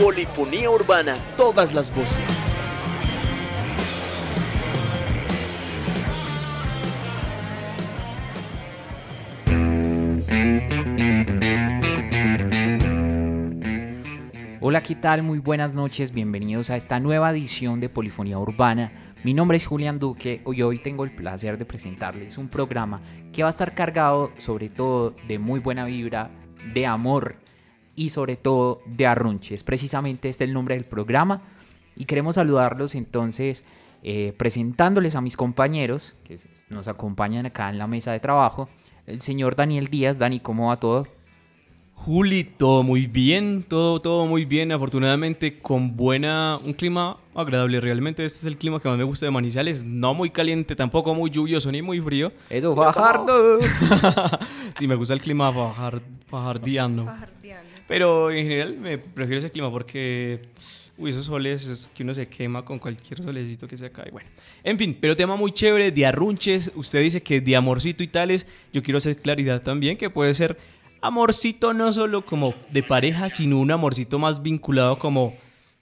Polifonía urbana, todas las voces. ¿Qué tal? Muy buenas noches, bienvenidos a esta nueva edición de Polifonía Urbana. Mi nombre es Julián Duque y hoy tengo el placer de presentarles un programa que va a estar cargado sobre todo de muy buena vibra, de amor y sobre todo de arrunches. Precisamente este es el nombre del programa y queremos saludarlos entonces eh, presentándoles a mis compañeros que nos acompañan acá en la mesa de trabajo. El señor Daniel Díaz. Dani, ¿cómo va todo? Juli, todo muy bien, todo, todo muy bien, afortunadamente con buena, un clima agradable, realmente este es el clima que más me gusta de Manizales, no muy caliente, tampoco muy lluvioso ni muy frío. Eso, Fajardo. sí, me gusta el clima fajar, fajardiano. Pero en general me prefiero ese clima porque, uy, esos soles es que uno se quema con cualquier solecito que se cae. Bueno, en fin, pero tema muy chévere de arrunches, usted dice que de amorcito y tales, yo quiero hacer claridad también que puede ser amorcito no solo como de pareja, sino un amorcito más vinculado como,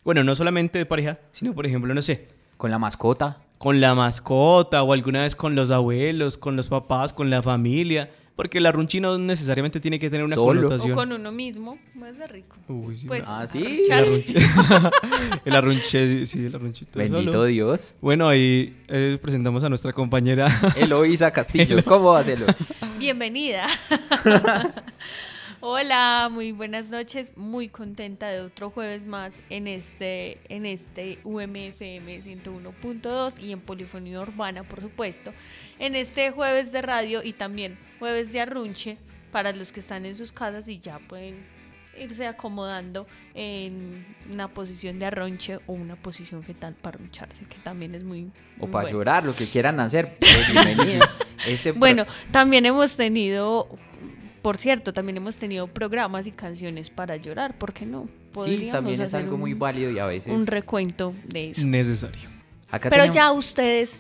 bueno, no solamente de pareja, sino por ejemplo, no sé. Con la mascota. Con la mascota o alguna vez con los abuelos, con los papás, con la familia. Porque el arrunchi no necesariamente tiene que tener una connotación. O con uno mismo, más de rico. Uy, sí. Pues, Ah, sí. El arrunche, sí, el arrunchito. Bendito solo. Dios. Bueno, ahí eh, presentamos a nuestra compañera. Eloísa Castillo. ¿Cómo va a hacerlo? Bienvenida. Hola, muy buenas noches. Muy contenta de otro jueves más en este, en este UMFM 101.2 y en Polifonía Urbana, por supuesto. En este jueves de radio y también jueves de arrunche para los que están en sus casas y ya pueden irse acomodando en una posición de arronche o una posición fetal para arruncharse, que también es muy, O muy para bueno. llorar, lo que quieran hacer. pues, bienvenido. Este Bueno, también hemos tenido, por cierto, también hemos tenido programas y canciones para llorar, ¿por qué no? sí, también es algo un, muy válido y a veces. un recuento de eso. Necesario. Acá Pero tenemos- ya ustedes,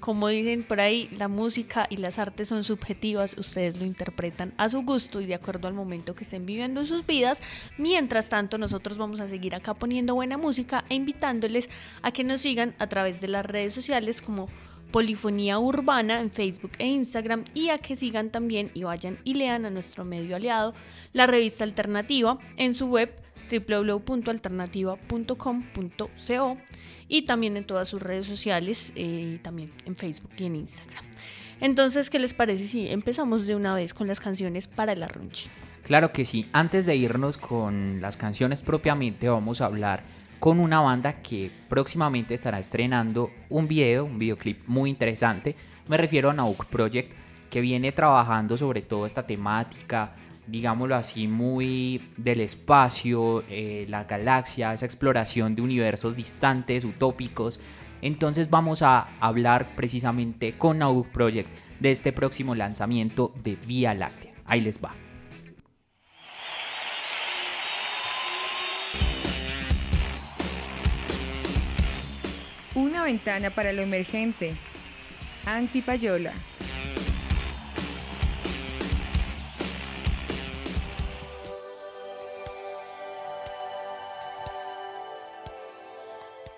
como dicen por ahí, la música y las artes son subjetivas, ustedes lo interpretan a su gusto y de acuerdo al momento que estén viviendo en sus vidas. Mientras tanto, nosotros vamos a seguir acá poniendo buena música e invitándoles a que nos sigan a través de las redes sociales como Polifonía Urbana en Facebook e Instagram y a que sigan también y vayan y lean a nuestro medio aliado, la revista Alternativa, en su web www.alternativa.com.co y también en todas sus redes sociales, eh, también en Facebook y en Instagram. Entonces, ¿qué les parece si empezamos de una vez con las canciones para el arrunche? Claro que sí. Antes de irnos con las canciones propiamente, vamos a hablar con una banda que próximamente estará estrenando un video, un videoclip muy interesante. Me refiero a Nauk Project, que viene trabajando sobre todo esta temática, digámoslo así, muy del espacio, eh, la galaxia, esa exploración de universos distantes, utópicos. Entonces vamos a hablar precisamente con Nauk Project de este próximo lanzamiento de Vía Láctea. Ahí les va. Ventana para lo emergente. Antipayola.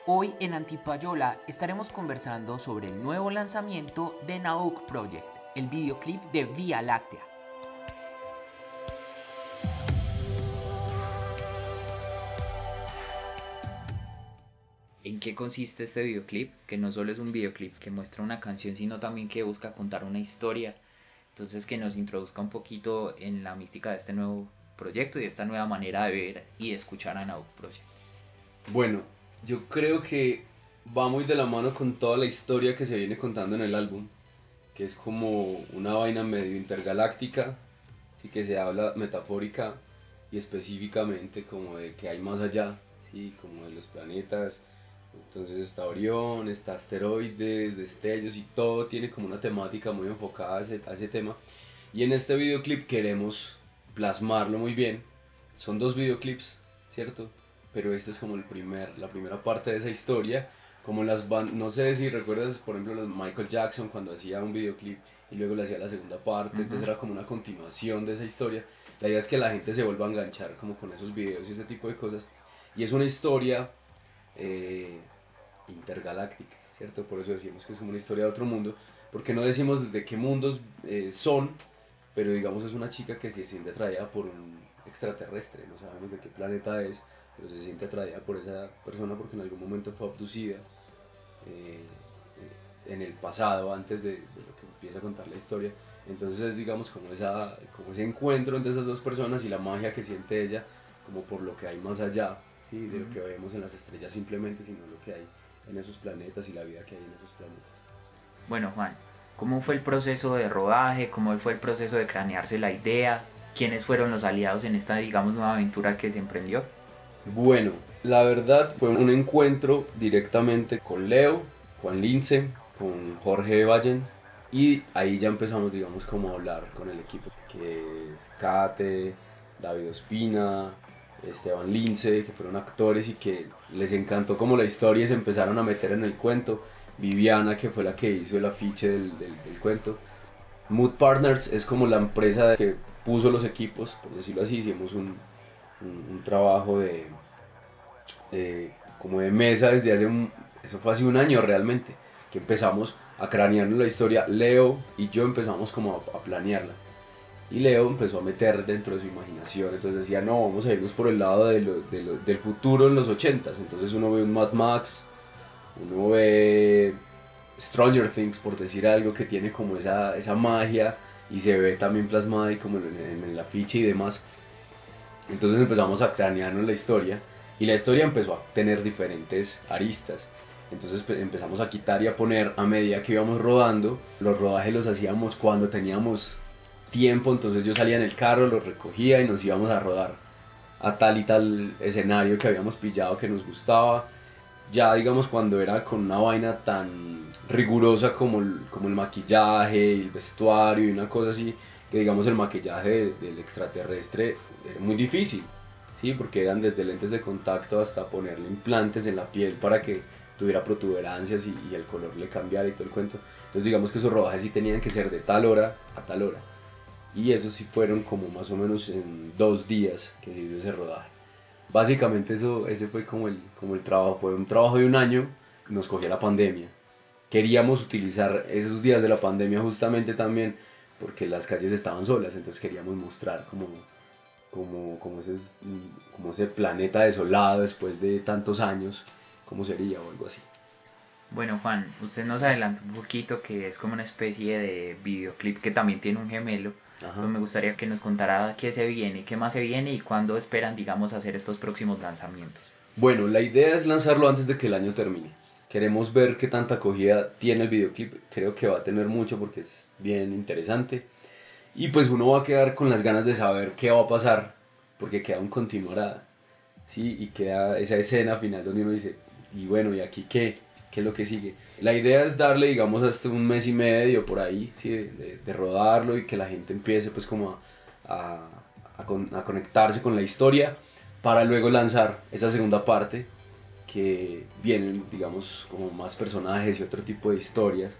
Hoy en Antipayola estaremos conversando sobre el nuevo lanzamiento de Nauk Project, el videoclip de Vía Láctea. ¿En qué consiste este videoclip? Que no solo es un videoclip que muestra una canción, sino también que busca contar una historia. Entonces que nos introduzca un poquito en la mística de este nuevo proyecto y esta nueva manera de ver y de escuchar a Nauk Project. Bueno, yo creo que va muy de la mano con toda la historia que se viene contando en el álbum, que es como una vaina medio intergaláctica, así que se habla metafórica y específicamente como de que hay más allá, ¿sí? como de los planetas. Entonces está Orión, está asteroides, destellos y todo tiene como una temática muy enfocada a ese, a ese tema. Y en este videoclip queremos plasmarlo muy bien. Son dos videoclips, ¿cierto? pero este es como el primer, la primera parte de esa historia como las bandas, no sé si recuerdas, por ejemplo, los Michael Jackson cuando hacía un videoclip y luego le hacía la segunda parte, entonces era como una continuación de esa historia. La idea es que la gente se vuelva a enganchar como con esos videos y ese tipo de cosas. Y es una historia eh, intergaláctica, ¿cierto? Por eso decimos que es como una historia de otro mundo, porque no decimos desde qué mundos eh, son, pero digamos es una chica que se siente atraída por un extraterrestre, no sabemos de qué planeta es, pero se siente atraída por esa persona porque en algún momento fue abducida eh, en el pasado, antes de, de, lo que empieza a contar la historia. Entonces es digamos como, esa, como ese encuentro entre esas dos personas y la magia que siente ella como por lo que hay más allá ¿sí? de lo que vemos en las estrellas simplemente, sino lo que hay en esos planetas y la vida que hay en esos planetas. Bueno Juan, ¿cómo fue el proceso de rodaje? ¿Cómo fue el proceso de cranearse la idea? ¿Quiénes fueron los aliados en esta, digamos, nueva aventura que se emprendió? Bueno, la verdad fue un encuentro directamente con Leo, Juan Lince, con Jorge Vallen y ahí ya empezamos, digamos, como a hablar con el equipo, que es Kate, David Ospina, Esteban Lince, que fueron actores y que les encantó como la historia y se empezaron a meter en el cuento. Viviana, que fue la que hizo el afiche del, cuento. Mood Partners es como la empresa que puso los equipos, por decirlo así, hicimos un, trabajo de, como de mesa desde hace un, eso fue hace un año realmente, que empezamos a cranearnos la historia, Leo y yo empezamos como a planearla. Y Leo empezó a meter dentro de su imaginación, entonces decía, no, vamos a irnos por el lado de lo, de lo, del futuro en los 80s, entonces uno ve un Mad Max, uno ve Stranger Things, por decir algo, que tiene como esa, esa magia y se ve también plasmada y como en, en, el afiche y demás. Entonces empezamos a cranearnos la historia y la historia empezó a tener diferentes aristas. Entonces empezamos a quitar y a poner a medida que íbamos rodando. Los rodajes los hacíamos cuando teníamos tiempo, entonces yo salía en el carro, lo recogía y nos íbamos a rodar a tal y tal escenario que habíamos pillado que nos gustaba. Ya digamos cuando era con una vaina tan rigurosa como el, como el maquillaje, el vestuario y una cosa así, que digamos el maquillaje de, del extraterrestre era muy difícil, ¿sí? porque eran desde lentes de contacto hasta ponerle implantes en la piel para que tuviera protuberancias y, y el color le cambiara y todo el cuento. Entonces digamos que esos rodajes sí tenían que ser de tal hora a tal hora. Y esos sí fueron como más o menos en dos días que se hizo ese rodaje. Básicamente eso, ese fue como el, como el trabajo, fue un trabajo de un año, nos cogió la pandemia. Queríamos utilizar esos días de la pandemia justamente también porque las calles estaban solas, entonces queríamos mostrar como, como, como, ese, como ese planeta desolado después de tantos años, cómo sería o algo así. Bueno Juan, usted nos adelantó un poquito que es como una especie de videoclip que también tiene un gemelo. Pues me gustaría que nos contara qué se viene, qué más se viene y cuándo esperan, digamos, hacer estos próximos lanzamientos. Bueno, la idea es lanzarlo antes de que el año termine. Queremos ver qué tanta acogida tiene el videoclip. Creo que va a tener mucho porque es bien interesante. Y pues uno va a quedar con las ganas de saber qué va a pasar porque queda un continuará. ¿sí? Y queda esa escena final donde uno dice, y bueno, ¿y aquí qué? Qué es lo que sigue. La idea es darle, digamos, hasta un mes y medio por ahí, ¿sí? de, rodarlo y que la gente empiece pues como a, a, con, a, conectarse con la historia para luego lanzar esa segunda parte que vienen, digamos, como más personajes y otro tipo de historias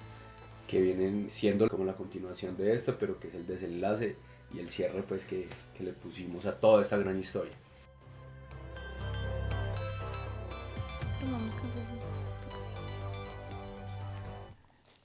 que vienen siendo como la continuación de esta, pero que es el desenlace y el cierre pues que, que le pusimos a toda esta gran historia.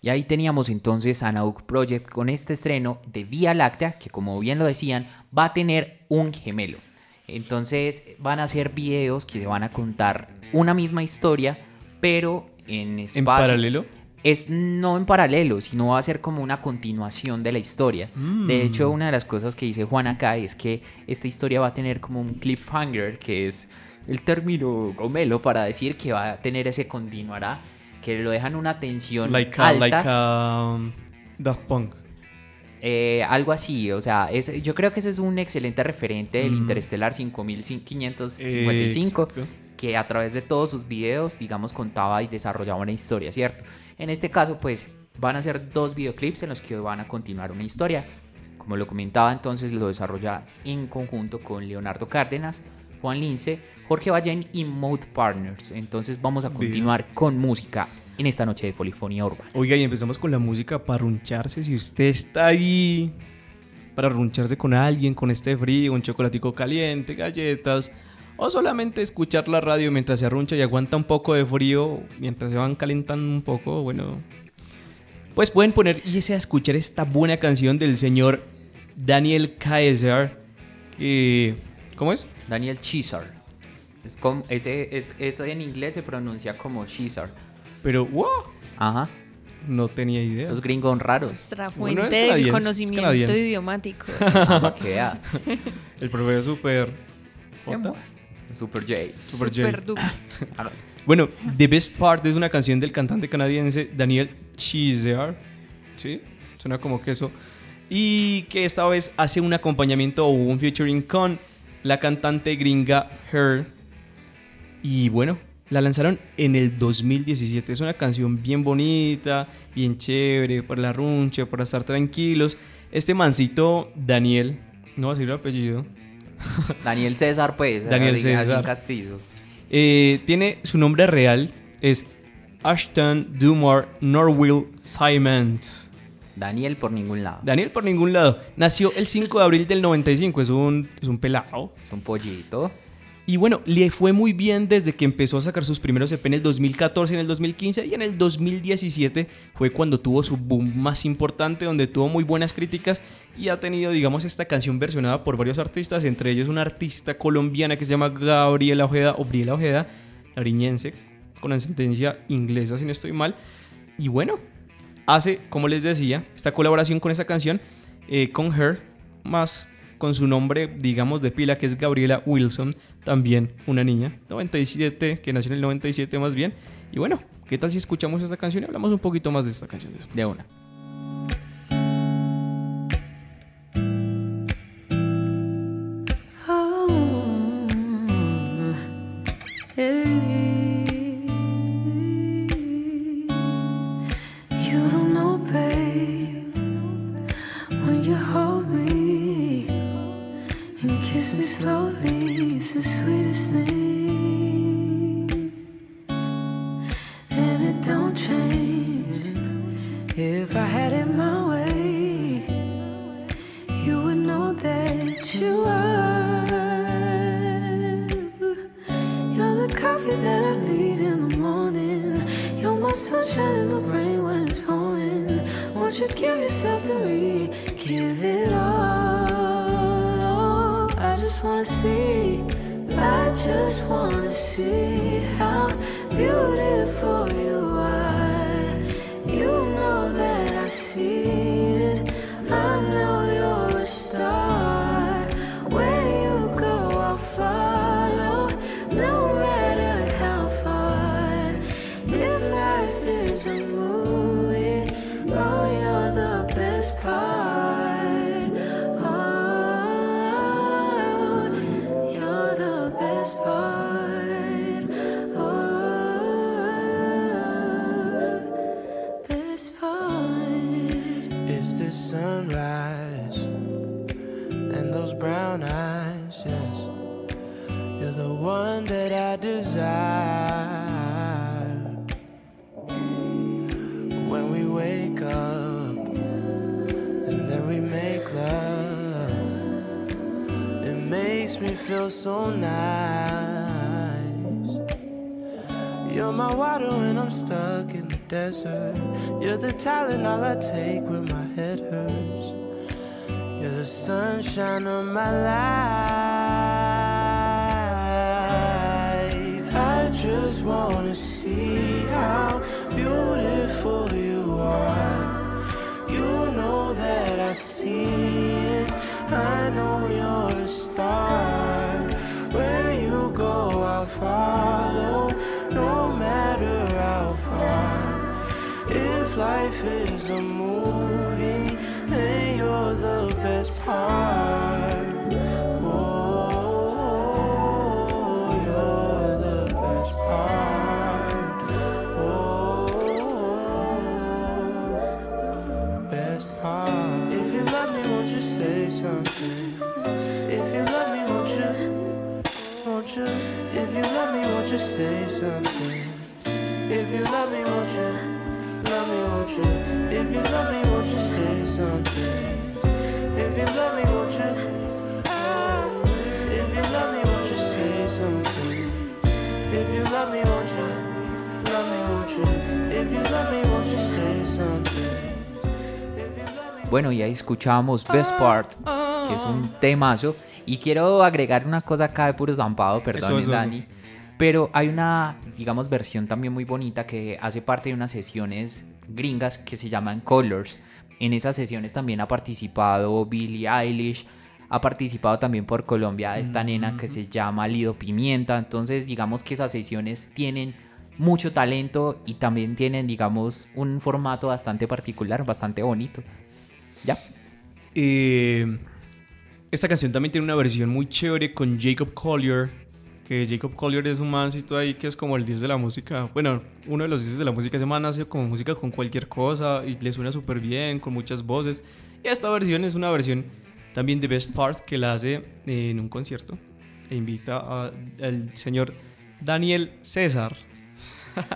Y ahí teníamos entonces a Nauk Project con este estreno de Vía Láctea, que como bien lo decían, va a tener un gemelo. Entonces van a ser videos que se van a contar una misma historia, pero en espacio. ¿En paralelo? Es no en paralelo, sino va a ser como una continuación de la historia. Mm. De hecho, una de las cosas que dice Juan acá es que esta historia va a tener como un cliffhanger, que es el término gomelo para decir que va a tener ese continuará que lo dejan una tensión like a, alta. Like a, um, Daft Punk. Eh, algo así, o sea, es, yo creo que ese es un excelente referente del mm. Interestelar 5555, eh, que a través de todos sus videos, digamos, contaba y desarrollaba una historia, ¿cierto? En este caso, pues, van a ser dos videoclips en los que van a continuar una historia. Como lo comentaba, entonces lo desarrolla en conjunto con Leonardo Cárdenas, Juan Lince, Jorge Ballén y Mode Partners. Entonces vamos a continuar con música en esta noche de polifonía urbana. Oiga, y empezamos con la música para runcharse. Si usted está ahí para runcharse con alguien, con este frío, un chocolatico caliente, galletas, o solamente escuchar la radio mientras se arruncha y aguanta un poco de frío, mientras se van calentando un poco, bueno, pues pueden poner y a escuchar esta buena canción del señor Daniel Kaiser, que... ¿Cómo es? Daniel Chisar. Es como, ese, es, eso en inglés se pronuncia como Chisar. Pero, wow. Ajá. No tenía idea. Los gringos raros. Nuestra fuente del conocimiento idiomático. Ah, El profesor super... Super J. Super, J. bueno, The Best Part es una canción del cantante canadiense Daniel Cheezer. ¿Sí? Suena como queso. Y que esta vez hace un acompañamiento o un featuring con la cantante gringa Her. Y bueno, la lanzaron en el 2017. Es una canción bien bonita, bien chévere, para la runcha, para estar tranquilos. Este mancito, Daniel, no va a decir el apellido. Daniel César, pues. Daniel César. Castillo. Eh, tiene su nombre real, es Ashton Dumar Norwill Simons. Daniel por ningún lado. Daniel por ningún lado. Nació el 5 de abril del 95, es un, es un pelado. Es un pollito. Y bueno, le fue muy bien desde que empezó a sacar sus primeros EP en el 2014, en el 2015 y en el 2017 fue cuando tuvo su boom más importante, donde tuvo muy buenas críticas y ha tenido, digamos, esta canción versionada por varios artistas, entre ellos una artista colombiana que se llama Gabriela Ojeda, o Briela Ojeda, nariñense, con ascendencia inglesa, si no estoy mal. Y bueno, hace, como les decía, esta colaboración con esta canción, eh, con Her, más con su nombre, digamos, de pila, que es Gabriela Wilson, también una niña, 97, que nació en el 97 más bien. Y bueno, ¿qué tal si escuchamos esta canción y hablamos un poquito más de esta canción? De una. so nice. You're my water when I'm stuck in the desert. You're the talent all I take when my head hurts. You're the sunshine of my life. I just wanna see how. Say something? If you love me, won't you? Love me, won't you? If you love me, won't you say something? If you love me, won't you? If you love me, won't you say something? If you love me, won't you? Love me, won't you? If you love me, won't you say something? Bueno, y ahí escuchamos Best Part, que es un temazo. Y quiero agregar una cosa acá de puro zampado, perdón, Eso, eso, Dani. eso. Pero hay una, digamos, versión también muy bonita que hace parte de unas sesiones gringas que se llaman Colors. En esas sesiones también ha participado Billie Eilish, ha participado también por Colombia esta nena que se llama Lido Pimienta. Entonces, digamos que esas sesiones tienen mucho talento y también tienen, digamos, un formato bastante particular, bastante bonito. ¿Ya? Eh, esta canción también tiene una versión muy chévere con Jacob Collier. Que Jacob Collier es un mancito ahí que es como el dios de la música. Bueno, uno de los dioses de la música. Ese man hace como música con cualquier cosa y le suena súper bien, con muchas voces. Y esta versión es una versión también de Best Part que la hace en un concierto. E invita a- al señor Daniel César.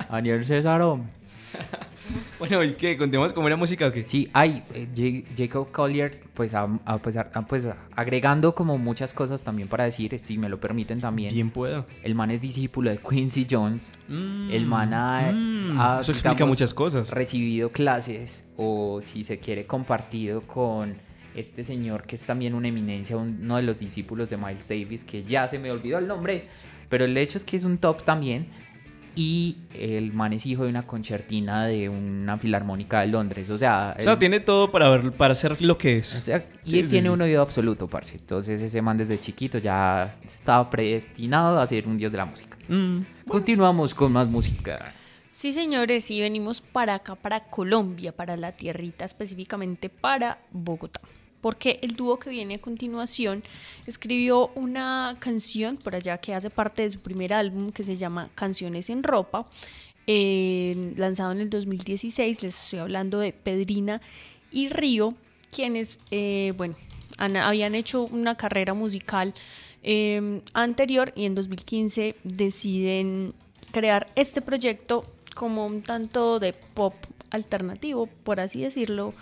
Daniel César. Bueno, ¿y qué? ¿Contemos cómo era música o qué? Sí, hay eh, Ja- Jacob Collier, pues, a- a- pues, a- pues, agregando como muchas cosas también para decir, si me lo permiten también. Bien pueda. El man es discípulo de Quincy Jones. Mm, el man ha, mm, ha, eso explica digamos, muchas cosas. Recibido clases o si se quiere compartido con este señor que es también una eminencia, un- uno de los discípulos de Miles Davis, que ya se me olvidó el nombre, pero el hecho es que es un top también. Y el man es hijo de una concertina de una filarmónica de Londres. O sea, O sea, el- tiene todo para, ver, para ser lo que es. o sea, y Sí, él sí, tiene sí. un oído absoluto, parce. Entonces ese man desde chiquito ya estaba predestinado a ser un dios de la música. Mm. Continuamos con más música. Sí, señores, y venimos para acá, para Colombia, para la tierrita, específicamente para Bogotá. Porque el dúo que viene a continuación escribió una canción por allá que hace parte de su primer álbum que se llama Canciones en Ropa, lanzado en el 2016. Les estoy hablando de Pedrina y Río, quienes, eh, bueno, habían hecho una carrera musical eh, anterior y en 2015 deciden crear este proyecto como un tanto de pop alternativo, por así decirlo,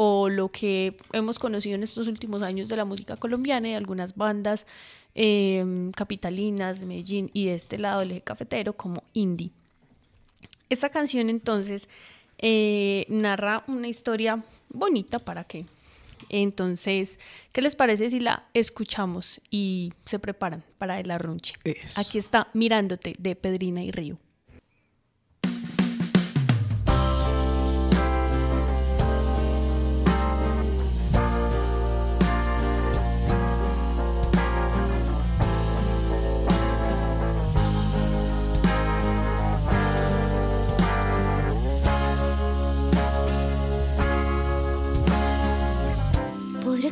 o lo que hemos conocido en estos últimos años de la música colombiana y algunas bandas eh, capitalinas de Medellín y de este lado del eje cafetero como indie. Esta canción entonces eh, narra una historia bonita para que entonces, ¿qué les parece si la escuchamos y se preparan para el arrunche? Eso. Aquí está Mirándote de Pedrina y Río.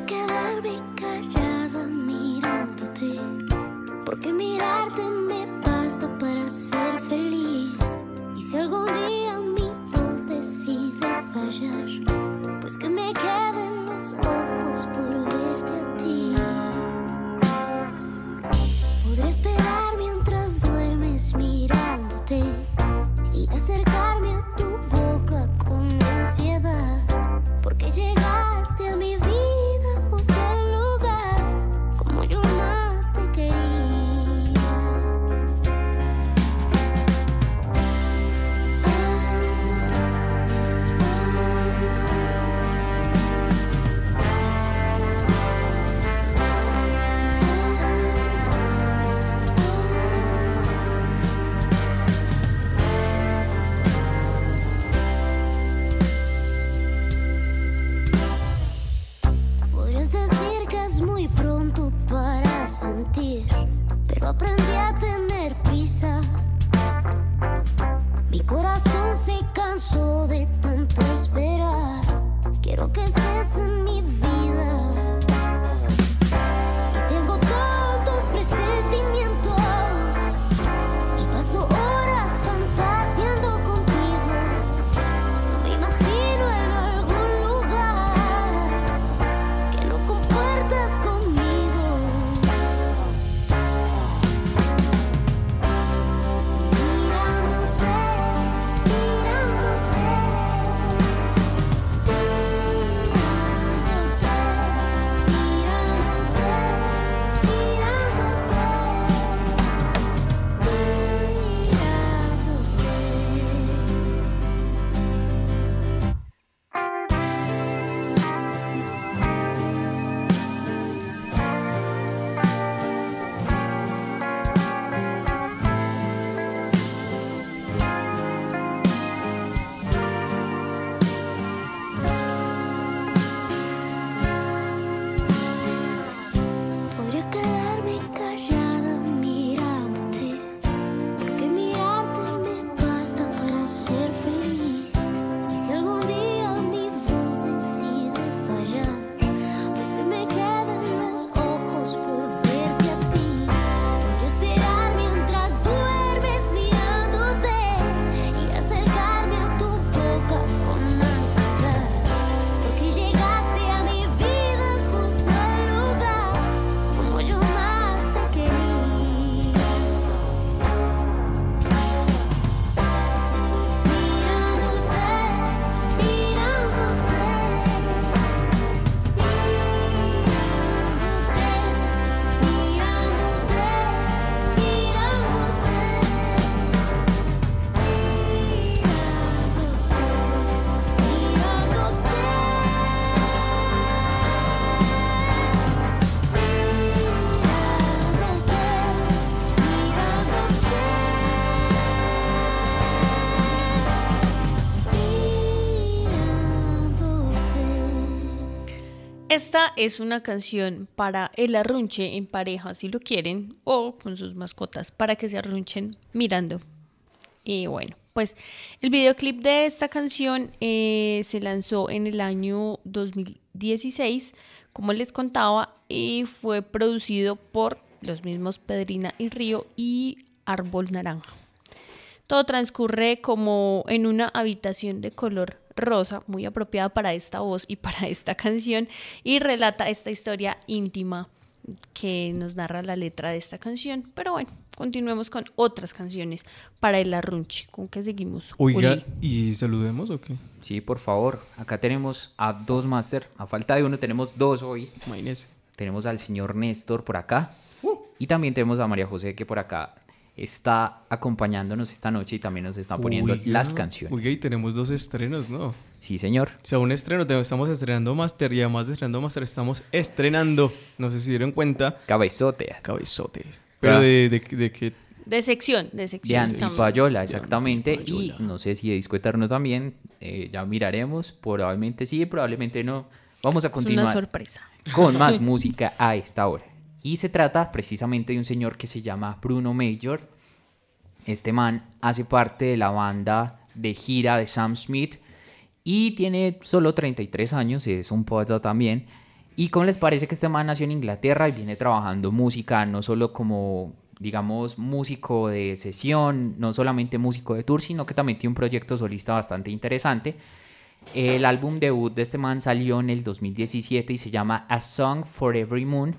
Quedarme Esta es una canción para el arrunche en pareja, si lo quieren, o con sus mascotas, para que se arrunchen mirando. Y bueno, pues el videoclip de esta canción eh, se lanzó en el año 2016, como les contaba, y fue producido por los mismos Pedrina y Río y Árbol Naranja. Todo transcurre como en una habitación de color rosa, muy apropiada para esta voz y para esta canción, y relata esta historia íntima que nos narra la letra de esta canción. Pero bueno, continuemos con otras canciones para el arrunche. ¿Con qué seguimos? Oiga, Uli? ¿y saludemos o qué? Sí, por favor. Acá tenemos a dos máster. A falta de uno tenemos dos hoy. Imagínese. Tenemos al señor Néstor por acá. Y también tenemos a María José que por acá está acompañándonos esta noche y también nos está poniendo las canciones. Oiga, y tenemos dos estrenos, ¿no? Sí, señor. O sea, un estreno, estamos estrenando Master y además de estrenando Master estamos estrenando, no sé si dieron cuenta, Cabezote. Cabezote. Pero de, de, de que... De sección, de De sección. Andy estamos- Payola, exactamente. Y no sé si de Disco Eterno también. eh, ya miraremos. Probablemente sí, probablemente no. Vamos a Es una continuar sorpresa. con más música a esta hora. Y se trata precisamente de un señor que se llama Bruno Major. Este man hace parte de la banda de gira de Sam Smith y tiene solo 33 años, es un poeta también. ¿Y cómo les parece que este man nació en Inglaterra y viene trabajando música, no solo como, digamos, músico de sesión, no solamente músico de tour, sino que también tiene un proyecto solista bastante interesante? El álbum debut de este man salió en el 2017 y se llama A Song for Every Moon.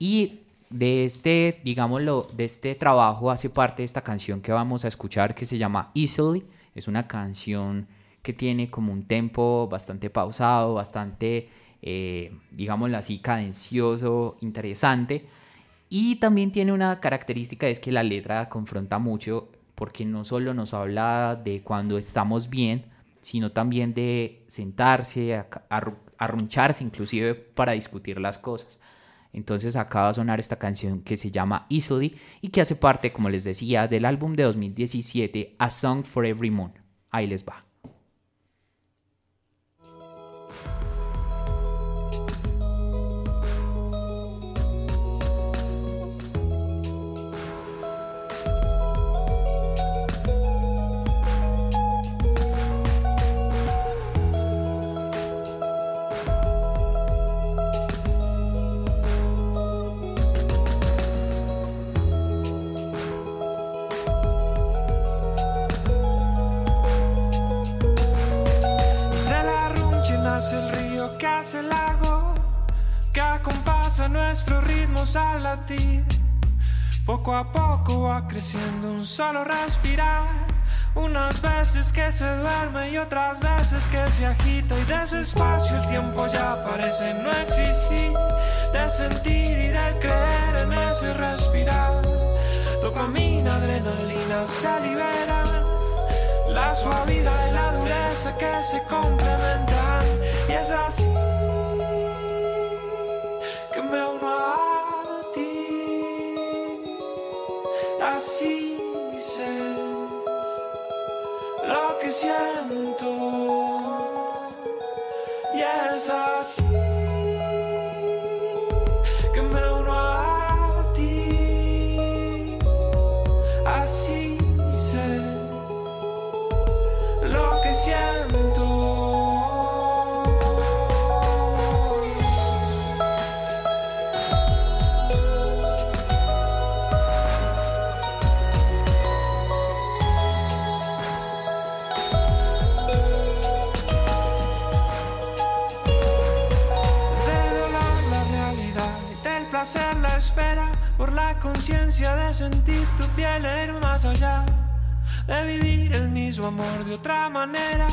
Y de este, digámoslo, de este trabajo hace parte esta canción que vamos a escuchar que se llama Easily. Es una canción que tiene como un tempo bastante pausado, bastante, eh, digámoslo así, cadencioso, interesante. Y también tiene una característica, es que la letra confronta mucho, porque no solo nos habla de cuando estamos bien, sino también de sentarse, arruncharse inclusive para discutir las cosas. Entonces acaba de sonar esta canción que se llama Easily y que hace parte, como les decía, del álbum de 2017 A Song for Every Moon. Ahí les va. Nuestros ritmos al latir. Poco a poco va creciendo un solo respirar. Unas veces que se duerme y otras veces que se agita y de ese espacio el tiempo ya parece no existir. De sentir y de creer en ese respirar. Dopamina, adrenalina se liberan. La suavidad y la dureza que se complementan Y es así siento. Y es así placer la espera, por la conciencia de sentir tu piel ir más allá, de vivir el mismo amor de otra manera,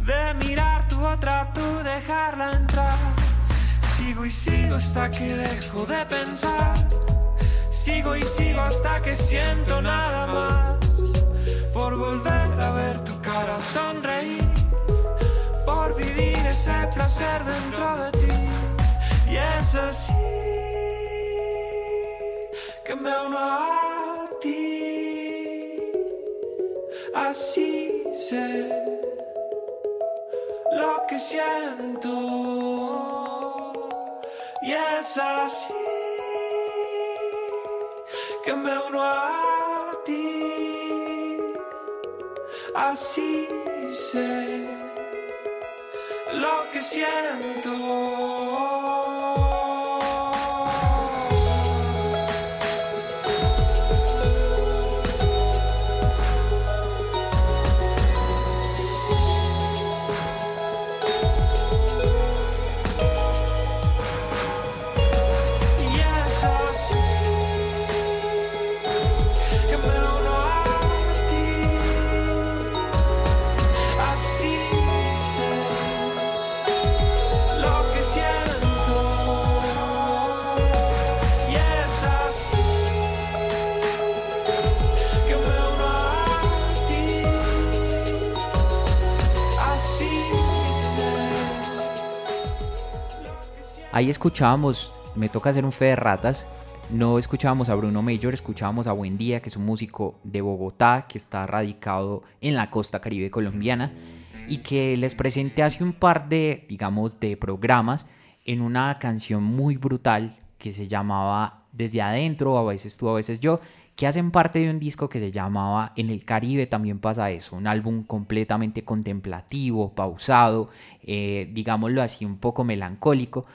de mirar tu otra tú, dejarla entrar. Sigo y sigo hasta que dejo de pensar, sigo y sigo hasta que siento nada más, por volver a ver tu cara sonreír por vivir ese placer dentro de ti. Y es así Así sé lo que siento. Y es así que me uno a ti. Así sé lo que siento. Ahí escuchábamos, me toca hacer un fe de ratas, no escuchábamos a Bruno Mayor, escuchábamos a Buen Día, que es un músico de Bogotá, que está radicado en la costa caribe colombiana, y que les presenté hace un par de, digamos, de programas en una canción muy brutal que se llamaba Desde Adentro, a veces tú, a veces yo, que hacen parte de un disco que se llamaba En el Caribe también pasa eso, un álbum completamente contemplativo, pausado, eh, digámoslo así, un poco melancólico,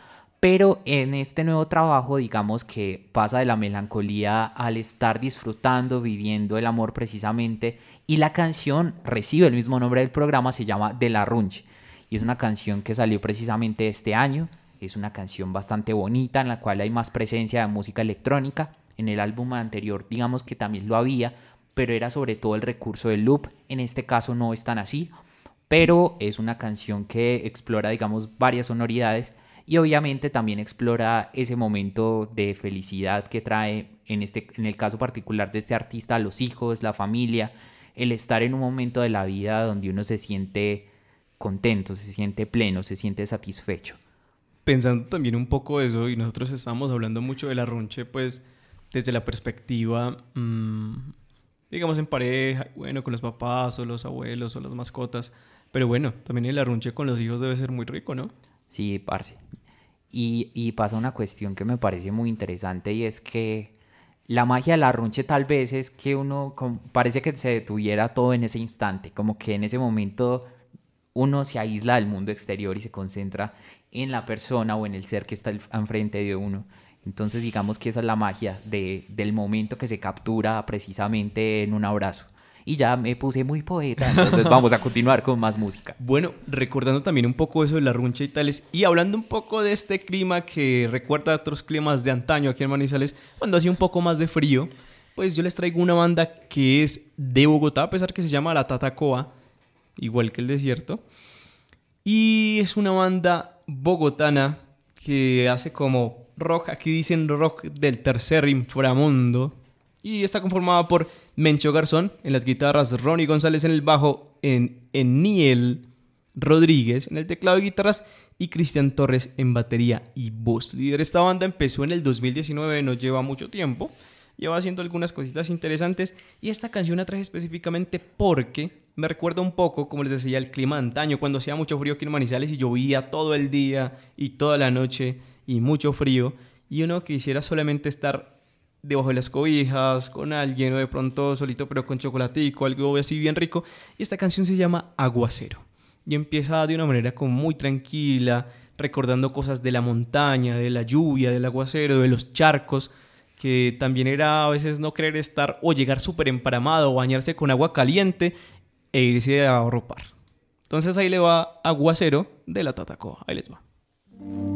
pero en este nuevo trabajo, digamos que pasa de la melancolía al estar disfrutando, viviendo el amor precisamente, y la canción recibe el mismo nombre del programa, se llama De la Runch, y es una canción que salió precisamente este año, es una canción bastante bonita en la cual hay más presencia de música electrónica, en el álbum anterior digamos que también lo había, pero era sobre todo el recurso del loop, en este caso no es tan así, pero es una canción que explora digamos varias sonoridades y obviamente también explora ese momento de felicidad que trae en, este, en el caso particular de este artista los hijos, la familia, el estar en un momento de la vida donde uno se siente contento, se siente pleno, se siente satisfecho. Pensando también un poco eso, y nosotros estamos hablando mucho de la runche, pues desde la perspectiva, mm, digamos, en pareja, bueno, con los papás o los abuelos o las mascotas, pero bueno, también el arrunche con los hijos debe ser muy rico, ¿no? Sí, parce. Y, y pasa una cuestión que me parece muy interesante y es que la magia del arrunche tal vez es que uno parece que se detuviera todo en ese instante, como que en ese momento uno se aísla del mundo exterior y se concentra en la persona o en el ser que está enfrente de uno. Entonces digamos que esa es la magia de, del momento que se captura precisamente en un abrazo. Y ya me puse muy poeta, entonces vamos a continuar con más música. Bueno, recordando también un poco eso de la runcha y tales, y hablando un poco de este clima que recuerda a otros climas de antaño aquí en Manizales, cuando hacía un poco más de frío, pues yo les traigo una banda que es de Bogotá, a pesar que se llama La Tatacoa, igual que el desierto. Y es una banda bogotana que hace como rock, aquí dicen rock del tercer inframundo. Y está conformada por Mencho Garzón en las guitarras, Ronnie González en el bajo, en Eniel Rodríguez en el teclado y guitarras y Cristian Torres en batería y voz. Líder esta banda empezó en el 2019, no lleva mucho tiempo, lleva haciendo algunas cositas interesantes y esta canción la traje específicamente porque me recuerda un poco, como les decía, el clima antaño, cuando hacía mucho frío aquí en Manizales y llovía todo el día y toda la noche y mucho frío y uno quisiera solamente estar debajo de las cobijas, con alguien o de pronto solito pero con chocolatico, algo así bien rico. Y esta canción se llama Aguacero. Y empieza de una manera como muy tranquila, recordando cosas de la montaña, de la lluvia, del aguacero, de los charcos, que también era a veces no querer estar o llegar súper emparamado bañarse con agua caliente e irse a arropar. Entonces ahí le va Aguacero de la Tatacoa. Ahí les va.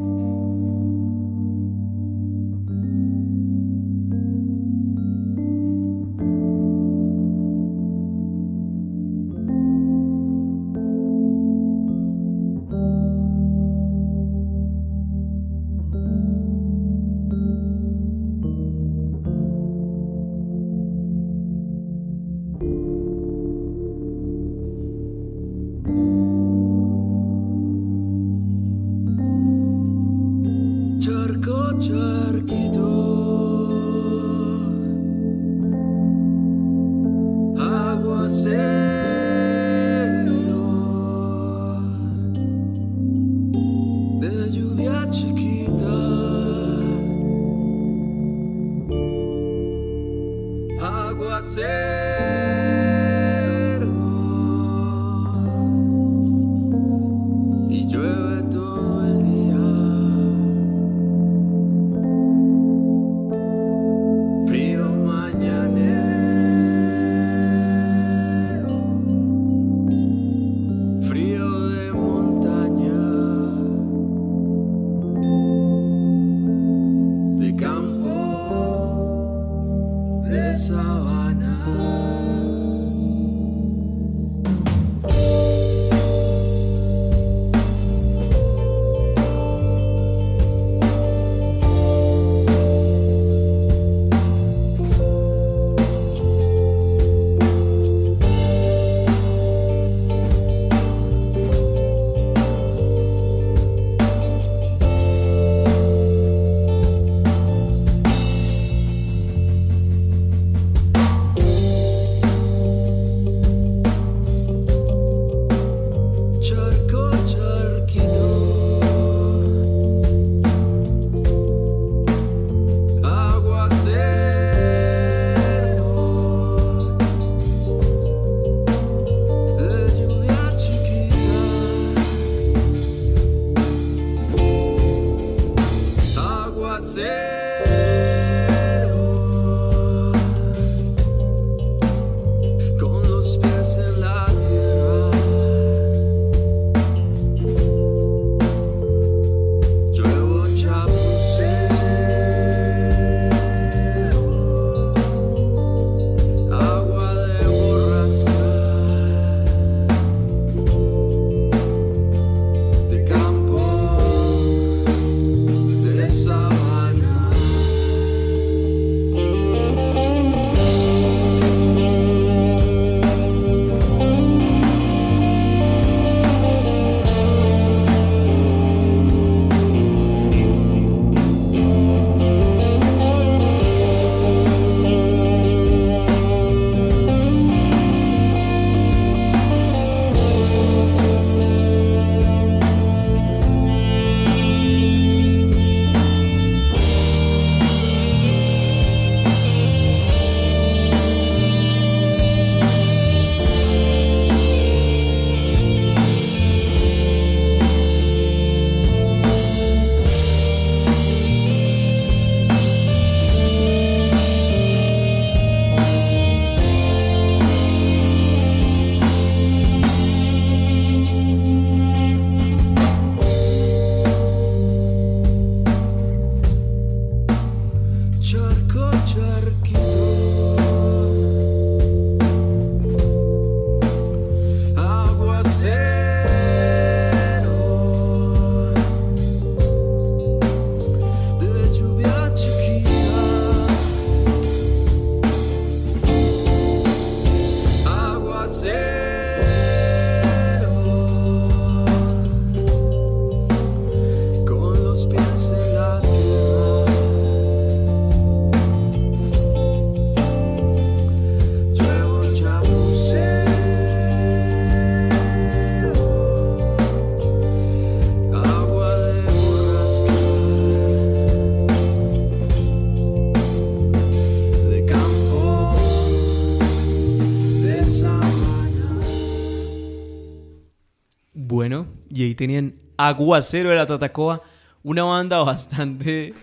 Y ahí tenían Aguacero de la Tatacoa, una banda bastante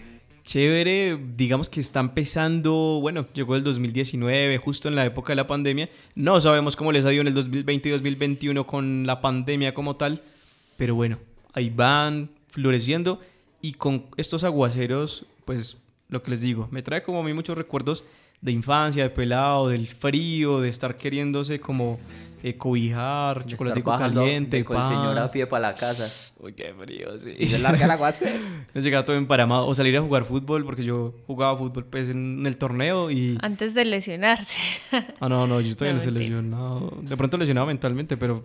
chévere, digamos que está empezando, bueno, llegó el 2019, justo en la época de la pandemia. No sabemos cómo les ha ido en el 2020 y 2021 con la pandemia como tal, pero bueno, ahí van floreciendo y con estos aguaceros, pues lo que les digo, me trae como a mí muchos recuerdos de infancia, de pelado, del frío, de estar queriéndose como eh, cobijar, chocolate caliente, con el señor a pie para la casa. Uy, qué frío, sí. Y se larga aguacero. Nos llegaba todo emparamado. O salir a jugar fútbol, porque yo jugaba fútbol pues en el torneo y... Antes de lesionarse. Ah, no, no, yo todavía no, no se lesionado. De pronto lesionado mentalmente, pero...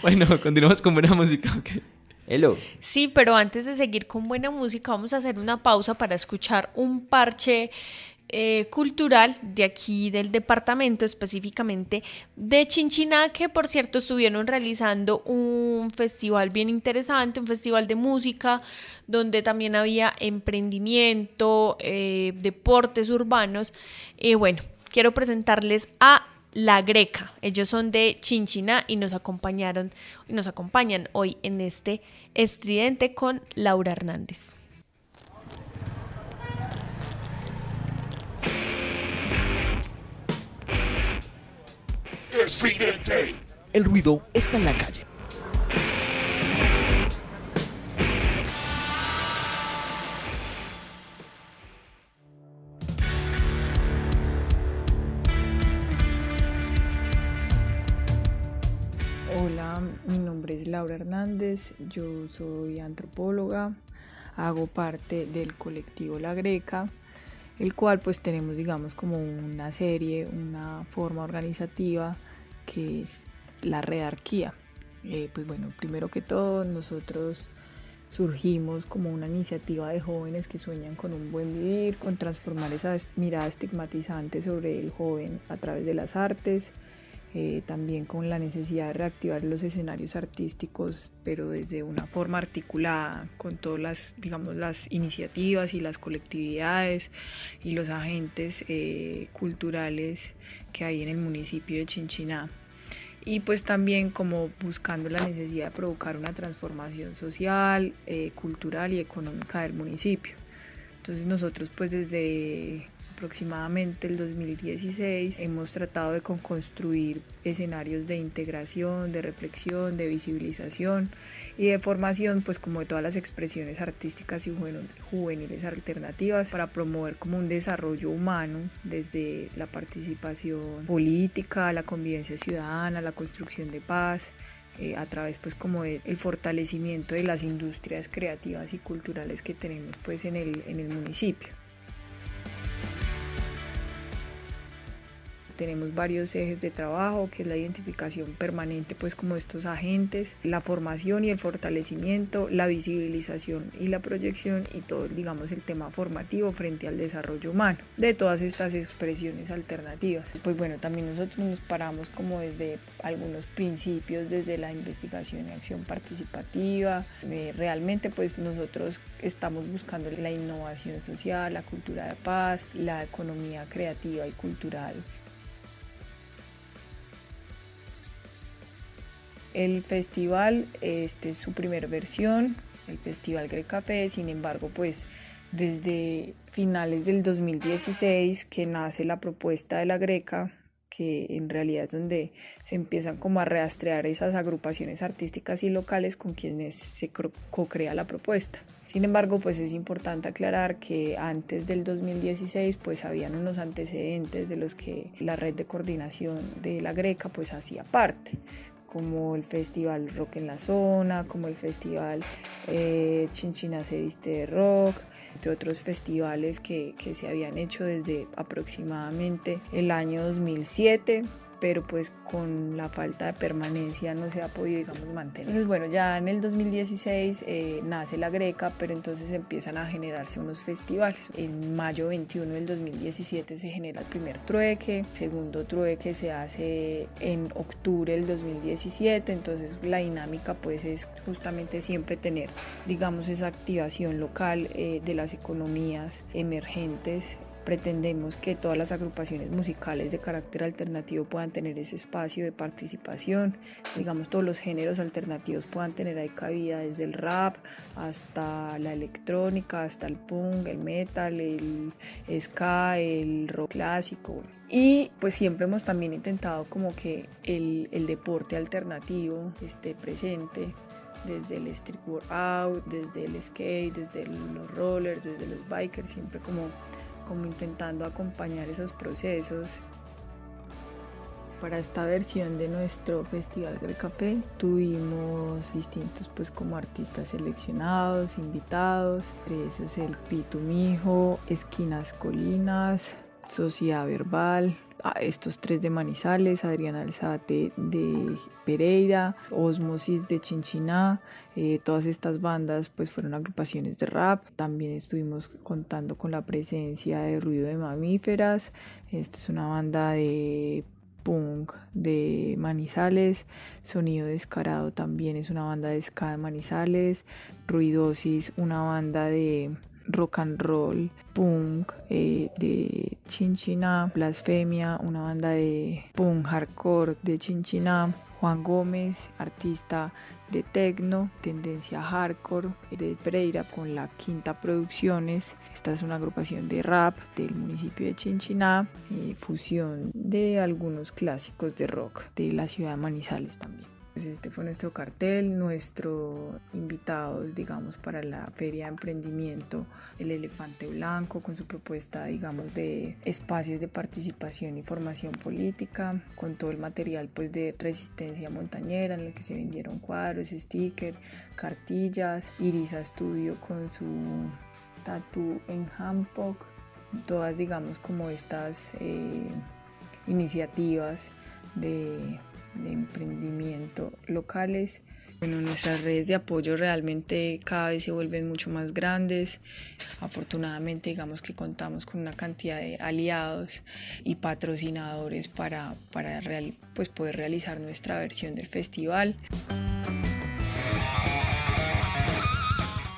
bueno, continuamos con buena música, ok. Sí, pero antes de seguir con buena música, vamos a hacer una pausa para escuchar un parche eh, cultural de aquí del departamento, específicamente de Chinchiná, que por cierto estuvieron realizando un festival bien interesante, un festival de música, donde también había emprendimiento, eh, deportes urbanos. Y bueno, quiero presentarles a La Greca. Ellos son de Chinchiná y nos acompañaron y nos acompañan hoy en este estridente con Laura Hernández. Estridente. El ruido está en la calle. Mi nombre es Laura Hernández, yo soy antropóloga, hago parte del colectivo La Greca, el cual pues tenemos digamos como una serie, una forma organizativa que es la redarquía. Eh, pues bueno, primero que todo nosotros surgimos como una iniciativa de jóvenes que sueñan con un buen vivir, con transformar esa mirada estigmatizante sobre el joven a través de las artes, eh, también con la necesidad de reactivar los escenarios artísticos, pero desde una forma articulada con todas las, digamos, las iniciativas y las colectividades y los agentes eh, culturales que hay en el municipio de Chinchiná. Y pues también como buscando la necesidad de provocar una transformación social, eh, cultural y económica del municipio. Entonces nosotros pues desde aproximadamente el 2016 hemos tratado de construir escenarios de integración, de reflexión, de visibilización y de formación, pues como de todas las expresiones artísticas y juveniles alternativas para promover como un desarrollo humano desde la participación política, la convivencia ciudadana, la construcción de paz, eh, a través pues como del fortalecimiento de las industrias creativas y culturales que tenemos pues en el, en el municipio. Tenemos varios ejes de trabajo, que es la identificación permanente pues como estos agentes, la formación y el fortalecimiento, la visibilización y la proyección y todo digamos el tema formativo frente al desarrollo humano de todas estas expresiones alternativas. Pues bueno, también nosotros nos paramos como desde algunos principios, desde la investigación y acción participativa, realmente pues nosotros estamos buscando la innovación social, la cultura de paz, la economía creativa y cultural El festival, este es su primera versión, el Festival Café, sin embargo, pues desde finales del 2016 que nace la propuesta de la Greca, que en realidad es donde se empiezan como a rastrear esas agrupaciones artísticas y locales con quienes se co-crea la propuesta. Sin embargo, pues es importante aclarar que antes del 2016 pues habían unos antecedentes de los que la red de coordinación de la Greca pues hacía parte como el Festival Rock en la Zona, como el Festival eh, Chinchina se viste de rock, entre otros festivales que, que se habían hecho desde aproximadamente el año 2007 pero pues con la falta de permanencia no se ha podido, digamos, mantener. Entonces, bueno, ya en el 2016 eh, nace la Greca, pero entonces empiezan a generarse unos festivales. En mayo 21 del 2017 se genera el primer trueque, segundo trueque se hace en octubre del 2017, entonces la dinámica pues es justamente siempre tener, digamos, esa activación local eh, de las economías emergentes pretendemos que todas las agrupaciones musicales de carácter alternativo puedan tener ese espacio de participación, digamos todos los géneros alternativos puedan tener ahí cabida desde el rap hasta la electrónica, hasta el punk, el metal, el ska, el rock clásico. Y pues siempre hemos también intentado como que el, el deporte alternativo esté presente desde el street workout, desde el skate, desde los rollers, desde los bikers, siempre como como intentando acompañar esos procesos. Para esta versión de nuestro Festival Café tuvimos distintos pues como artistas seleccionados, invitados, eso es el Pitumijo, Esquinas Colinas, Sociedad Verbal, estos tres de Manizales, Adrián Alzate de Pereira, Osmosis de Chinchiná, eh, todas estas bandas pues fueron agrupaciones de rap, también estuvimos contando con la presencia de Ruido de Mamíferas, esto es una banda de punk de Manizales, Sonido Descarado también es una banda de ska de Manizales, Ruidosis una banda de rock and roll, punk eh, de Chinchina, Blasfemia, una banda de punk hardcore de Chinchina, Juan Gómez, artista de techno, tendencia hardcore de Pereira con la Quinta Producciones. Esta es una agrupación de rap del municipio de Chinchiná, eh, fusión de algunos clásicos de rock de la ciudad de Manizales también. Pues este fue nuestro cartel, nuestro invitados, digamos, para la feria de emprendimiento, el elefante blanco, con su propuesta, digamos, de espacios de participación y formación política, con todo el material, pues, de resistencia montañera, en el que se vendieron cuadros, stickers, cartillas, Irisa Studio con su tatu en Hancock, todas, digamos, como estas eh, iniciativas de de emprendimiento locales. Bueno, nuestras redes de apoyo realmente cada vez se vuelven mucho más grandes. Afortunadamente, digamos que contamos con una cantidad de aliados y patrocinadores para, para real, pues poder realizar nuestra versión del festival.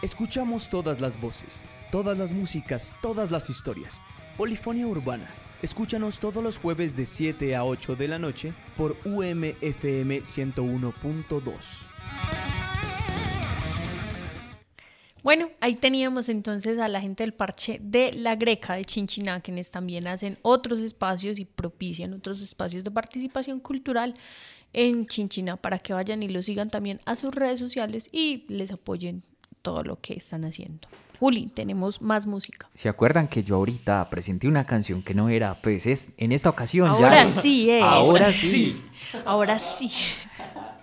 Escuchamos todas las voces, todas las músicas, todas las historias. Polifonía Urbana Escúchanos todos los jueves de 7 a 8 de la noche por UMFM 101.2. Bueno, ahí teníamos entonces a la gente del parche de la Greca de Chinchiná, quienes también hacen otros espacios y propician otros espacios de participación cultural en Chinchiná para que vayan y lo sigan también a sus redes sociales y les apoyen todo lo que están haciendo. Juli, tenemos más música. ¿Se acuerdan que yo ahorita presenté una canción que no era? Pues es en esta ocasión Ahora sí es. Ahora sí. Ahora sí.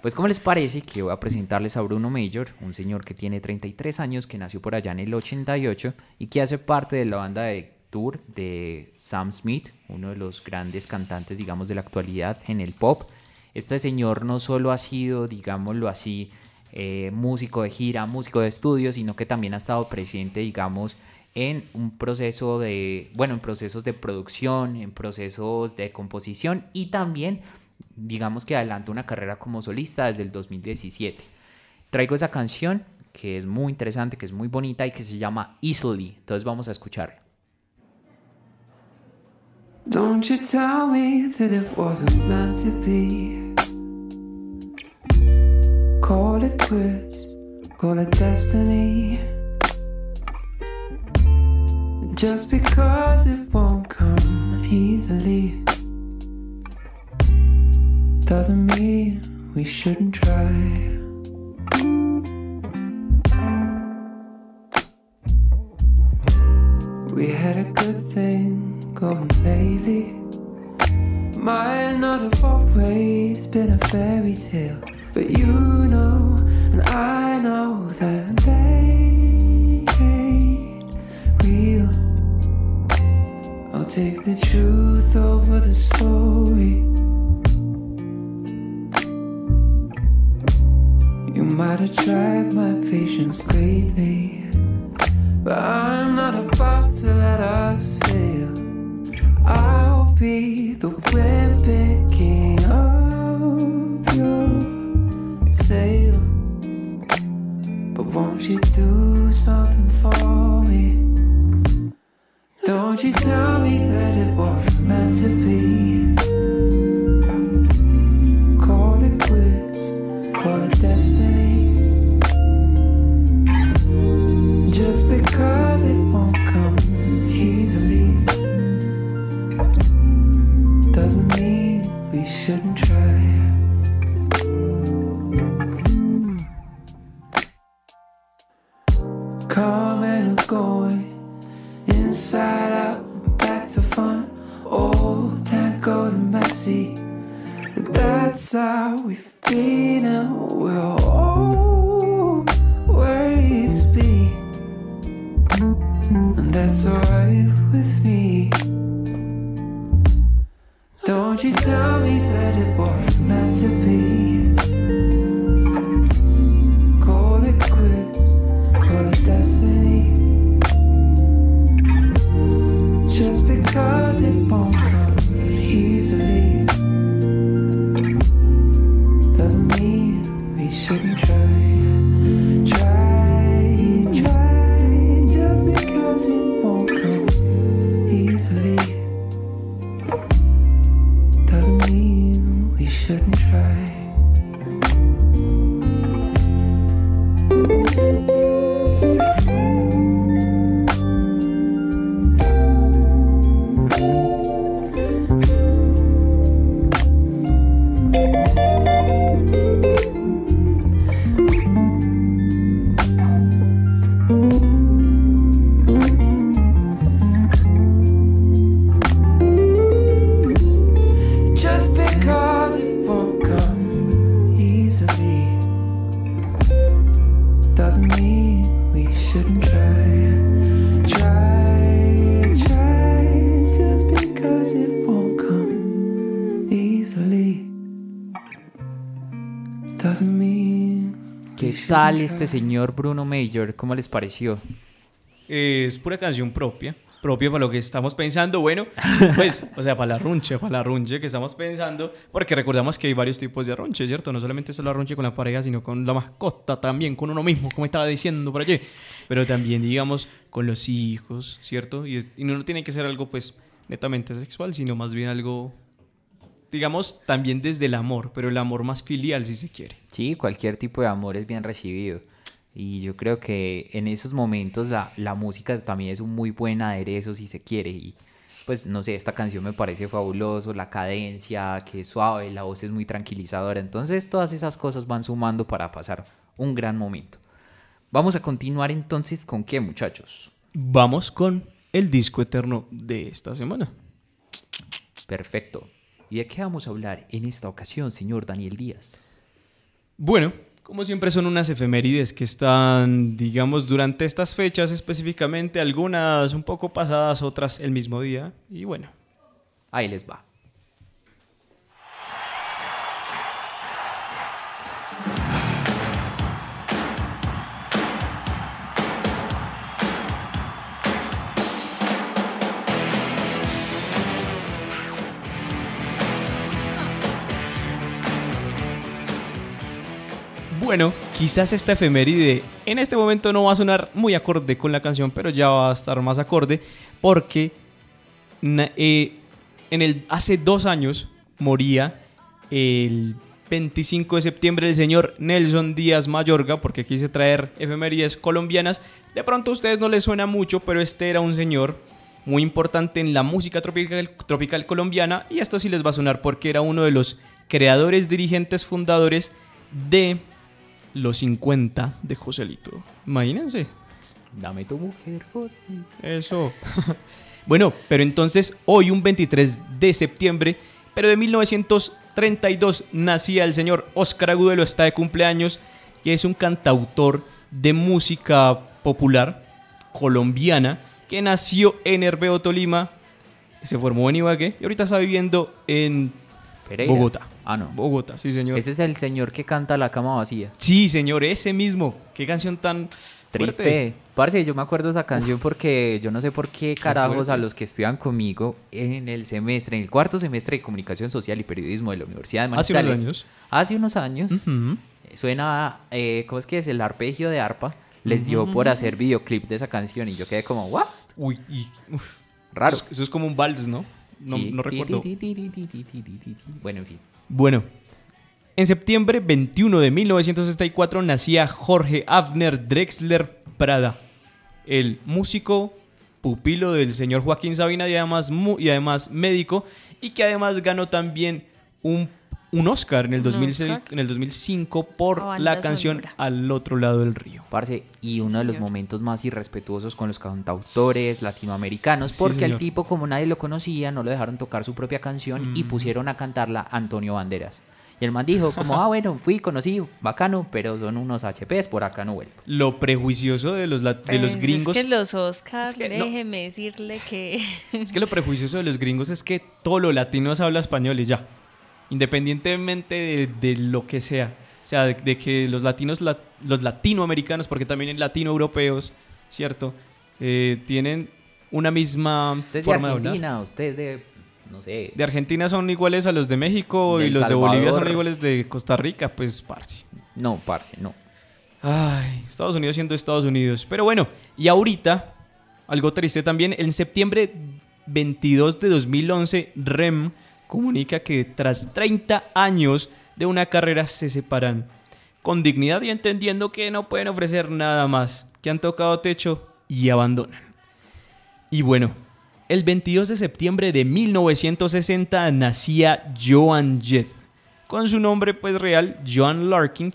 Pues ¿cómo les parece que voy a presentarles a Bruno Major, un señor que tiene 33 años, que nació por allá en el 88 y que hace parte de la banda de tour de Sam Smith, uno de los grandes cantantes, digamos, de la actualidad en el pop. Este señor no solo ha sido, digámoslo así, eh, músico de gira, músico de estudio, sino que también ha estado presente, digamos, en un proceso de, bueno, en procesos de producción, en procesos de composición y también, digamos que adelanta una carrera como solista desde el 2017. Traigo esa canción que es muy interesante, que es muy bonita y que se llama Easily. Entonces vamos a escucharla. Don't you tell me that it wasn't meant to be. Call it quits, call it destiny. Just because it won't come easily doesn't mean we shouldn't try. We had a good thing going lately. Might not have always been a fairy tale. But you know, and I know that they ain't real. I'll take the truth over the story. You might have tried my patience lately, but I'm not about to let us fail. I'll be the wind you do something for me? Don't you tell me that it wasn't meant to be. Tal este señor Bruno Major? ¿Cómo les pareció? Es pura canción propia, propia para lo que estamos pensando. Bueno, pues, o sea, para la runche, para la runche que estamos pensando, porque recordamos que hay varios tipos de runche, ¿cierto? No solamente es la runche con la pareja, sino con la mascota, también con uno mismo, como estaba diciendo por allí, pero también, digamos, con los hijos, ¿cierto? Y, es- y no tiene que ser algo, pues, netamente sexual, sino más bien algo, digamos, también desde el amor, pero el amor más filial, si se quiere. Sí, cualquier tipo de amor es bien recibido. Y yo creo que en esos momentos la, la música también es un muy buen aderezo si se quiere. Y pues no sé, esta canción me parece fabuloso, la cadencia, que es suave, la voz es muy tranquilizadora. Entonces todas esas cosas van sumando para pasar un gran momento. Vamos a continuar entonces con qué muchachos. Vamos con el disco eterno de esta semana. Perfecto. ¿Y de qué vamos a hablar en esta ocasión, señor Daniel Díaz? Bueno, como siempre son unas efemérides que están, digamos, durante estas fechas específicamente, algunas un poco pasadas, otras el mismo día. Y bueno, Ahí les va. Bueno, quizás esta efeméride en este momento no va a sonar muy acorde con la canción, pero ya va a estar más acorde porque eh, en el, hace dos años moría el 25 de septiembre el señor Nelson Díaz Mayorga, porque quise traer efemérides colombianas. De pronto a ustedes no les suena mucho, pero este era un señor muy importante en la música tropical colombiana y esto sí les va a sonar porque era uno de los creadores, dirigentes, fundadores de los 50 de Joselito. Imagínense. Dame tu mujer, José. Eso. bueno, pero entonces hoy, un 23 de septiembre, pero de 1932, nacía el señor Oscar Agudelo, está de cumpleaños, que es un cantautor de música popular colombiana, que nació en Herbeo, Tolima, se formó en Ibagué y ahorita está viviendo en Pereira. Bogotá. Ah, no. Bogotá, sí, señor. Ese es el señor que canta La cama vacía. Sí, señor, ese mismo. Qué canción tan Triste. fuerte. Parce, yo me acuerdo de esa canción porque yo no sé por qué carajos a los que estudian conmigo en el semestre, en el cuarto semestre de Comunicación Social y Periodismo de la Universidad de Hace unos Manizales. años. Hace unos años. Suena, eh, ¿cómo es que es? El arpegio de arpa. Les dio por hacer videoclip de esa canción y yo quedé como, ¿what? Uy, y, uf, Raro. Eso es, eso es como un vals, ¿no? No, Sí. no recuerdo. Bueno, en fin. Bueno, en septiembre 21 de 1964 nacía Jorge Abner Drexler Prada, el músico pupilo del señor Joaquín Sabina y además, y además médico, y que además ganó también un, un Oscar en el, Un 2006 Oscar. en el 2005 por la canción sonora. Al otro lado del río. Parce, y Sí, uno de los señor. momentos más irrespetuosos con los cantautores latinoamericanos, Sí, porque al señor. tipo, como nadie lo conocía, no lo dejaron tocar su propia canción y Mm. pusieron a cantarla Antonio Banderas. Y el man dijo, como, ah, bueno, fui, conocí, bacano, pero son unos HPs, por acá no vuelvo. Lo prejuicioso de los, la- de los Pues, gringos. Es que los Oscars, Es que no. déjeme decirle que... Es que lo prejuicioso de los gringos es que todo lo latino se habla español y ya. Independientemente de, de lo que sea. O sea, de, de que los latinos, la- los latinoamericanos, porque también hay latinoeuropeos, ¿cierto? Eh, tienen una misma Usted es de forma de hablar. Argentina, usted es de, no sé, De Argentina son iguales a los de México De y los de Bolivia son iguales de Costa Rica, pues, parce. no, parce, no. Ay, Estados Unidos siendo Estados Unidos. Pero bueno, y ahorita, algo triste también, en septiembre 22 de 2011, REM comunica que tras 30 años de una carrera se separan. Con dignidad y entendiendo que no pueden ofrecer nada más, que han tocado techo y abandonan. Y bueno, el 22 de septiembre de 1960 nacía Joan Jett, con su nombre pues real, Joan Larkin.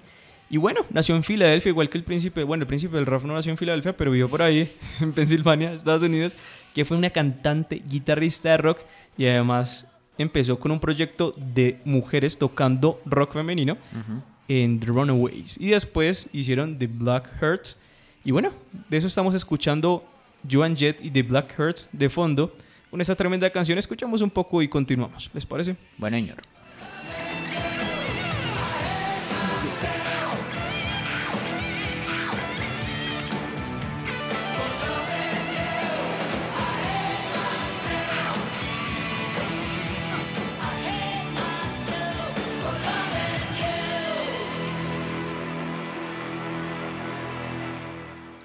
Y bueno, nació en Filadelfia, igual que el príncipe, bueno, el príncipe del rock no nació en Filadelfia, pero vivió por ahí, en Pensilvania, Estados Unidos, que fue una cantante, guitarrista de rock y además empezó con un proyecto de mujeres tocando rock femenino en The Runaways. Y después hicieron The Black Hearts. Y bueno, de eso estamos escuchando Joan Jett y The Black Hearts de fondo. Con esta tremenda canción escuchamos un poco y continuamos. ¿Les parece? Bueno, señor.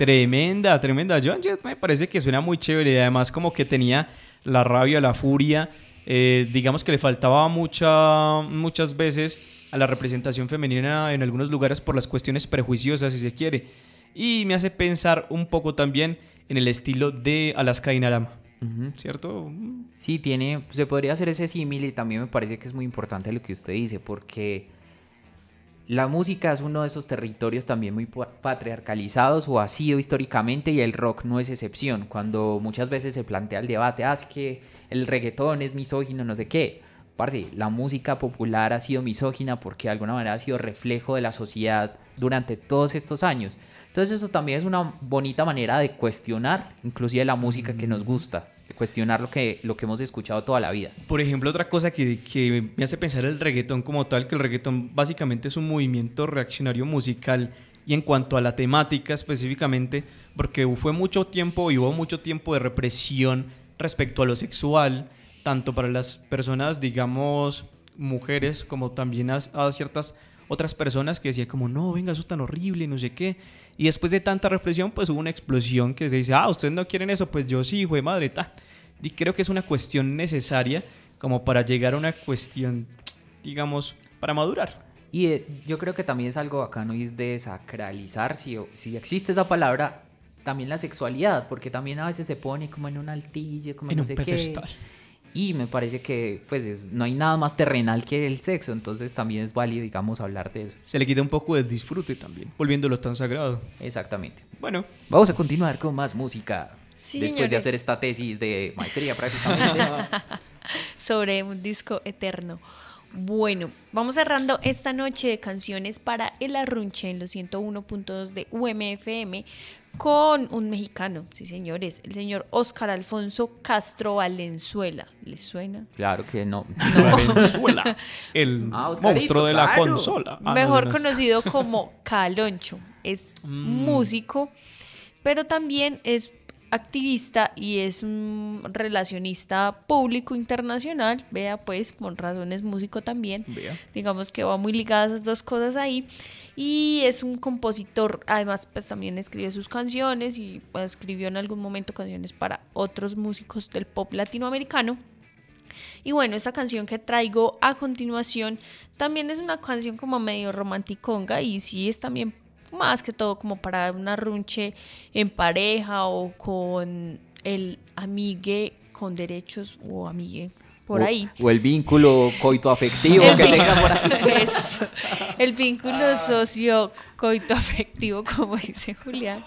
Tremenda, tremenda. Joan Jett me parece que suena muy chévere y además como que tenía la rabia, la furia. eh, digamos que le faltaba mucha, muchas veces a la representación femenina en algunos lugares por las cuestiones prejuiciosas, si se quiere. Y me hace pensar un poco también en el estilo de Alaska Dinarama, Ujú. ¿cierto? Sí, tiene, se podría hacer ese símil y también me parece que es muy importante lo que usted dice, porque la música es uno de esos territorios también muy pa- patriarcalizados o ha sido históricamente y el rock no es excepción. Cuando muchas veces se plantea el debate, ah, es que el reggaetón es misógino, no sé qué. Parce, la música popular ha sido misógina porque de alguna manera ha sido reflejo de la sociedad durante todos estos años. Entonces eso también es una bonita manera de cuestionar inclusive la música que nos gusta, de cuestionar lo que, lo que hemos escuchado toda la vida. Por ejemplo, otra cosa que, que me hace pensar el reggaetón como tal, que el reggaetón básicamente es un movimiento reaccionario musical y en cuanto a la temática específicamente, porque fue mucho tiempo y hubo mucho tiempo de represión respecto a lo sexual, tanto para las personas, digamos, mujeres, como también a, a ciertas otras personas que decían como, no, venga, eso es tan horrible, no sé qué. Y después de tanta represión, pues hubo una explosión que se dice, ah, ustedes no quieren eso, pues yo sí, hijo de madre, ta. Y creo que es una cuestión necesaria como para llegar a una cuestión, digamos, para madurar. Y eh, yo creo que también es algo bacano y es de sacralizar, si, si existe esa palabra, también la sexualidad, porque también a veces se pone como en un altillo, como En no un sé pedestal. qué. Y me parece que pues es- no hay nada más terrenal que el sexo, entonces también es válido, digamos, hablar de eso. Se le quita un poco del disfrute también, volviéndolo tan sagrado. Exactamente. Bueno, Vamos a continuar con más música. Sí, después de hacer esta tesis de maestría prácticamente. sobre un disco eterno. Bueno, vamos cerrando esta noche de canciones para el arrunche en los 101.2 de UMFM con un mexicano, sí señores, el señor Oscar Alfonso Castro Valenzuela. ¿Les suena? claro que no. Valenzuela, el Ah, Oscarito, monstruo de la claro. consola. Ah, Mejor no, no. conocido como Caloncho. Es Mm. músico, pero también es activista y es un relacionista público internacional. Vea, pues, con razones músico también. Vea. Digamos que va muy ligadas esas dos cosas ahí. Y es un compositor, además, pues también escribe sus canciones y pues, escribió en algún momento canciones para otros músicos del pop latinoamericano. Y bueno, esta canción que traigo a continuación también es una canción como medio romanticonga y sí es también más que todo como para una runche en pareja o con el amigue con derechos o amigue por O- ahí. O, el vínculo coito-afectivo El que tenga por ahí. El vínculo socio-coito afectivo, como dice Julián.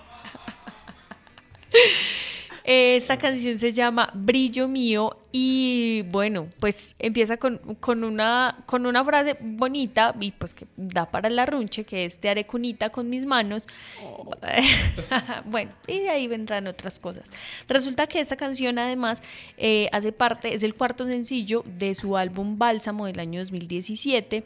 Esta canción se llama Brillo Mío y bueno, pues empieza con, con, una, con una frase bonita y pues que da para la runche, que es te haré cunita con mis manos. bueno, y de ahí vendrán otras cosas. Resulta que esta canción además eh, hace parte, es el cuarto sencillo de su álbum Bálsamo del año 2017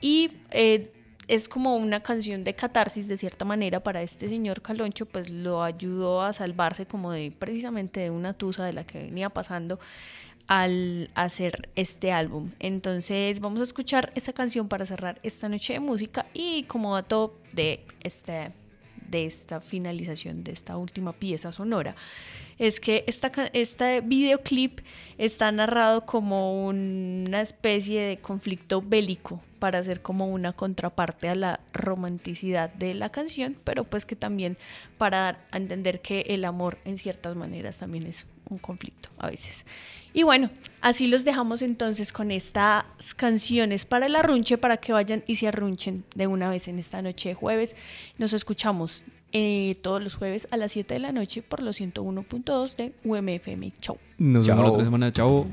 y eh, es como una canción de catarsis de cierta manera para este señor Caloncho, pues lo ayudó a salvarse como de precisamente de una tusa de la que venía pasando al hacer este álbum. Entonces vamos a escuchar esta canción para cerrar esta noche de música y como dato de este de esta finalización de esta última pieza sonora es que esta, este videoclip está narrado como una especie de conflicto bélico para hacer como una contraparte a la romanticidad de la canción, pero pues que también para dar a entender que el amor en ciertas maneras también es un conflicto a veces. Y bueno, así los dejamos entonces con estas canciones para el arrunche, para que vayan y se arrunchen de una vez en esta noche de jueves. Nos escuchamos eh, todos los jueves a las 7 de la noche por los 101.2 de UMFM. Chau. Nos vemos la otra semana. Chao.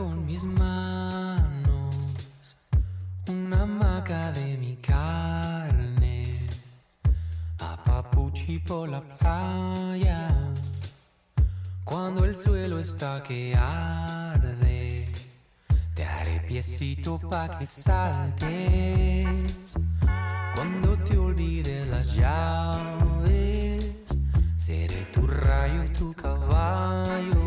Con mis manos una maca de mi carne, a papuchi por la playa, cuando el suelo está que arde, te haré piecito pa' que saltes, cuando te olvides las llaves, seré tu rayo tu caballo